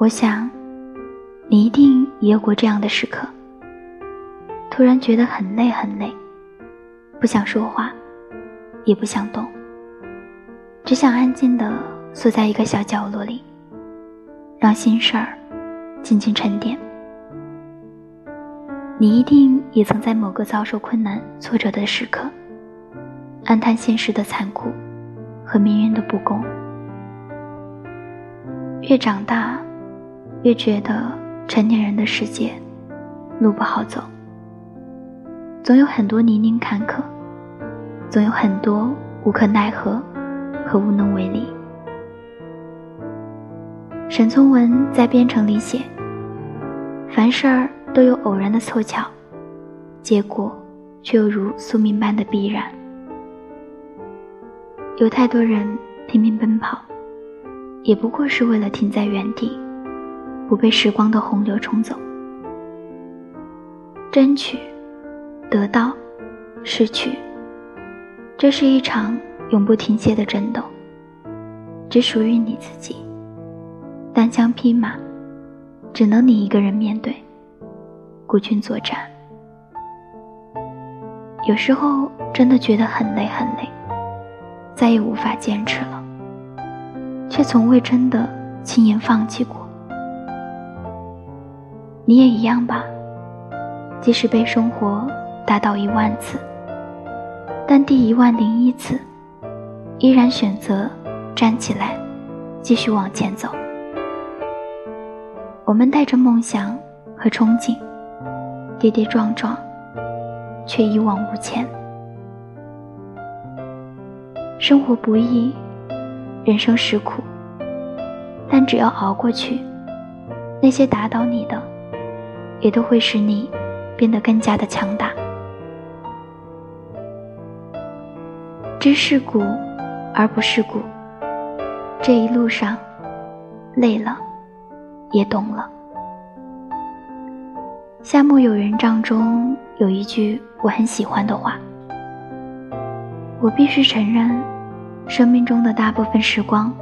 我想，你一定也有过这样的时刻，突然觉得很累很累，不想说话，也不想动，只想安静的缩在一个小角落里，让心事儿静静沉淀。你一定也曾在某个遭受困难挫折的时刻，暗叹现实的残酷和命运的不公。越长大。越觉得成年人的世界路不好走，总有很多泥泞坎坷，总有很多无可奈何和无能为力。沈从文在《边城》里写：“凡事儿都有偶然的凑巧，结果却又如宿命般的必然。有太多人拼命奔跑，也不过是为了停在原地。”不被时光的洪流冲走，争取、得到、失去，这是一场永不停歇的争斗，只属于你自己。单枪匹马，只能你一个人面对，孤军作战。有时候真的觉得很累很累，再也无法坚持了，却从未真的轻言放弃过。你也一样吧，即使被生活打倒一万次，但第一万零一次，依然选择站起来，继续往前走。我们带着梦想和憧憬，跌跌撞撞，却一往无前。生活不易，人生实苦，但只要熬过去，那些打倒你的。也都会使你变得更加的强大。知世故而不世故，这一路上累了，也懂了。夏目友人帐中有一句我很喜欢的话：“我必须承认，生命中的大部分时光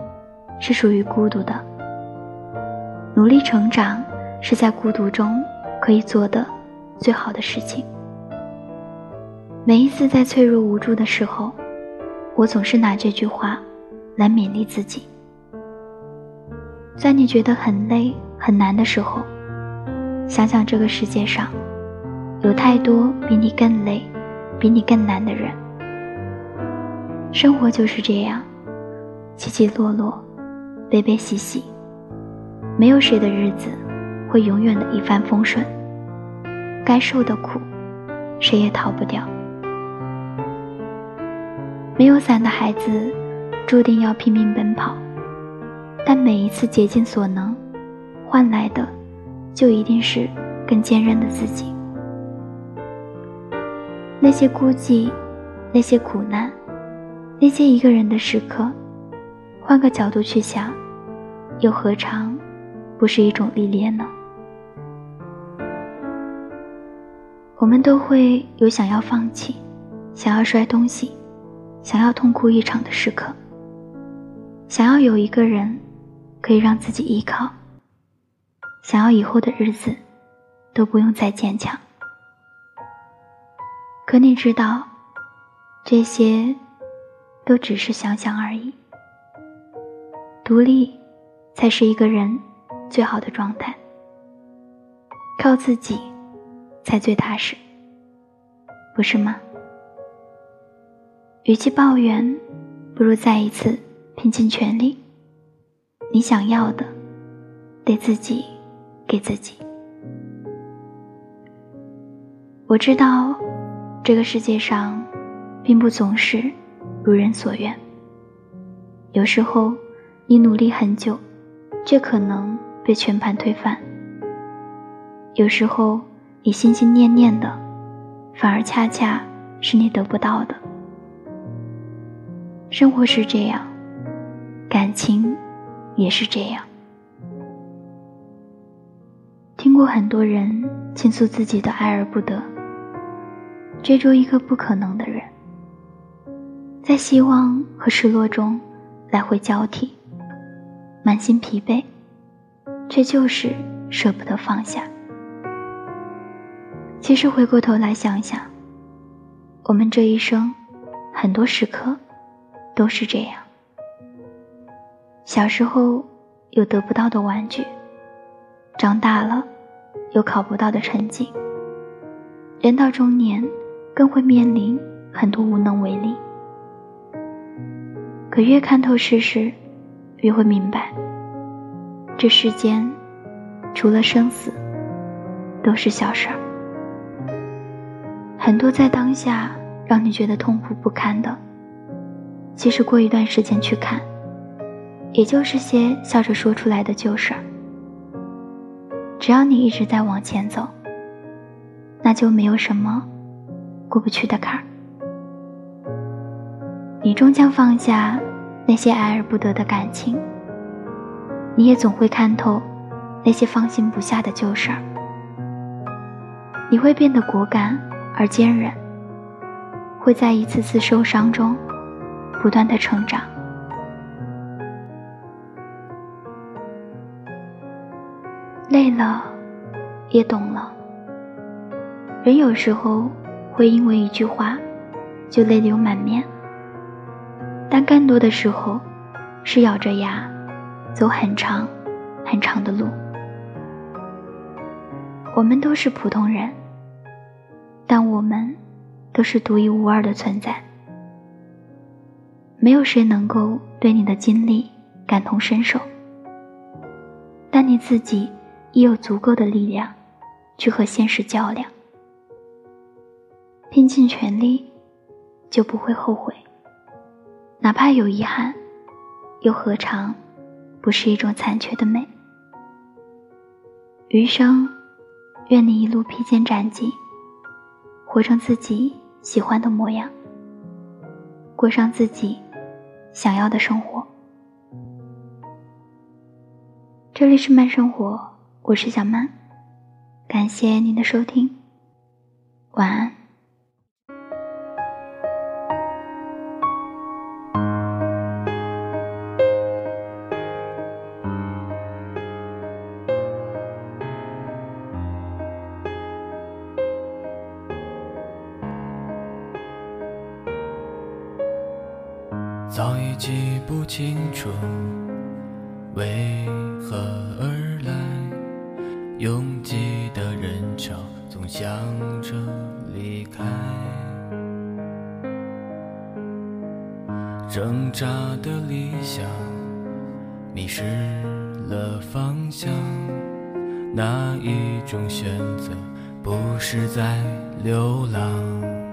是属于孤独的。努力成长是在孤独中。”可以做的最好的事情。每一次在脆弱无助的时候，我总是拿这句话来勉励自己。在你觉得很累很难的时候，想想这个世界上有太多比你更累、比你更难的人。生活就是这样，起起落落，悲悲喜喜，没有谁的日子。会永远的一帆风顺。该受的苦，谁也逃不掉。没有伞的孩子，注定要拼命奔跑，但每一次竭尽所能，换来的，就一定是更坚韧的自己。那些孤寂，那些苦难，那些一个人的时刻，换个角度去想，又何尝不是一种历练呢？我们都会有想要放弃、想要摔东西、想要痛哭一场的时刻，想要有一个人可以让自己依靠，想要以后的日子都不用再坚强。可你知道，这些都只是想想而已。独立才是一个人最好的状态，靠自己。才最踏实，不是吗？与其抱怨，不如再一次拼尽全力。你想要的，得自己给自己。我知道，这个世界上，并不总是如人所愿。有时候，你努力很久，却可能被全盘推翻。有时候。你心心念念的，反而恰恰是你得不到的。生活是这样，感情也是这样。听过很多人倾诉自己的爱而不得，追逐一个不可能的人，在希望和失落中来回交替，满心疲惫，却就是舍不得放下。其实回过头来想想，我们这一生很多时刻都是这样。小时候有得不到的玩具，长大了有考不到的成绩，人到中年更会面临很多无能为力。可越看透世事，越会明白，这世间除了生死，都是小事儿。很多在当下让你觉得痛苦不堪的，其实过一段时间去看，也就是些笑着说出来的旧事儿。只要你一直在往前走，那就没有什么过不去的坎儿。你终将放下那些爱而不得的感情，你也总会看透那些放心不下的旧事儿。你会变得果敢而坚韧，会在一次次受伤中不断的成长。累了，也懂了。人有时候会因为一句话，就泪流满面。但更多的时候，是咬着牙走很长很长的路。我们都是普通人，但我们都是独一无二的存在。没有谁能够对你的经历感同身受，但你自己已有足够的力量去和现实较量，拼尽全力，就不会后悔。哪怕有遗憾，又何尝不是一种残缺的美？余生，愿你一路披荆斩棘，活成自己喜欢的模样，过上自己想要的生活。这里是慢生活，我是小曼，感谢您的收听，晚安。记不清楚为何而来，拥挤的人潮总想着离开，挣扎的理想迷失了方向，哪一种选择不是在流浪？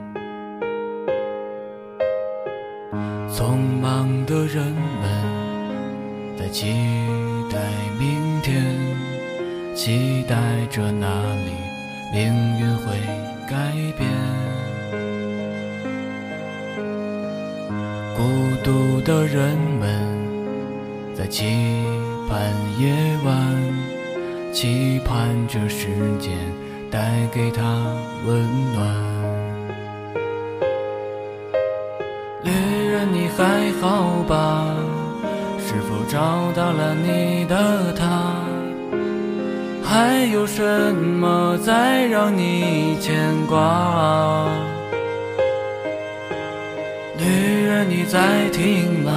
匆忙的人们在期待明天，期待着哪里命运会改变。孤独的人们在期盼夜晚，期盼着时间带给他温暖。还好吧？是否找到了你的他？还有什么在让你牵挂？旅人你在听吗？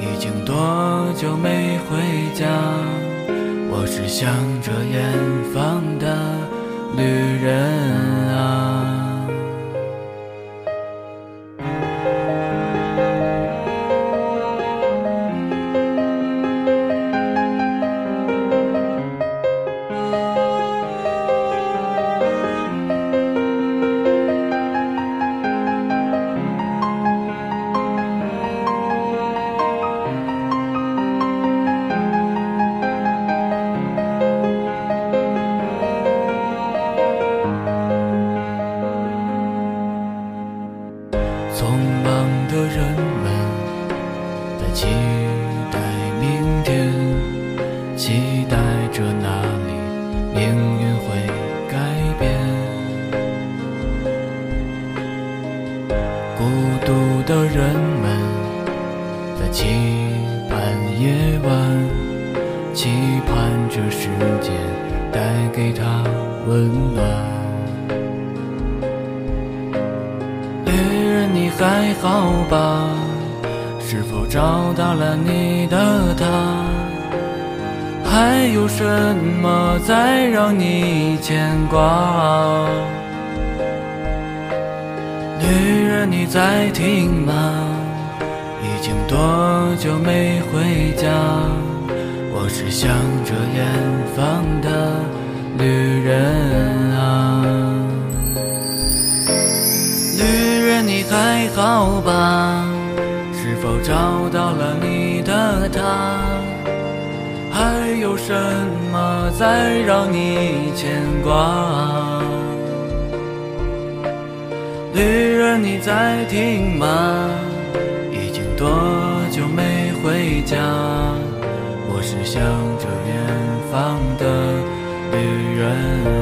已经多久没回家？我是向着远方的旅人匆忙的人们在期待明天，期待着那里命运会改变。孤独的人们在期盼夜晚，期盼着世界带给他温暖。还好吧？是否找到了你的他？还有什么在让你牵挂？女人，你在听吗？已经多久没回家？我是向着远方的女人啊。还好吧？是否找到了你的他？还有什么在让你牵挂？旅人，你在听吗？已经多久没回家？我是向着远方的旅人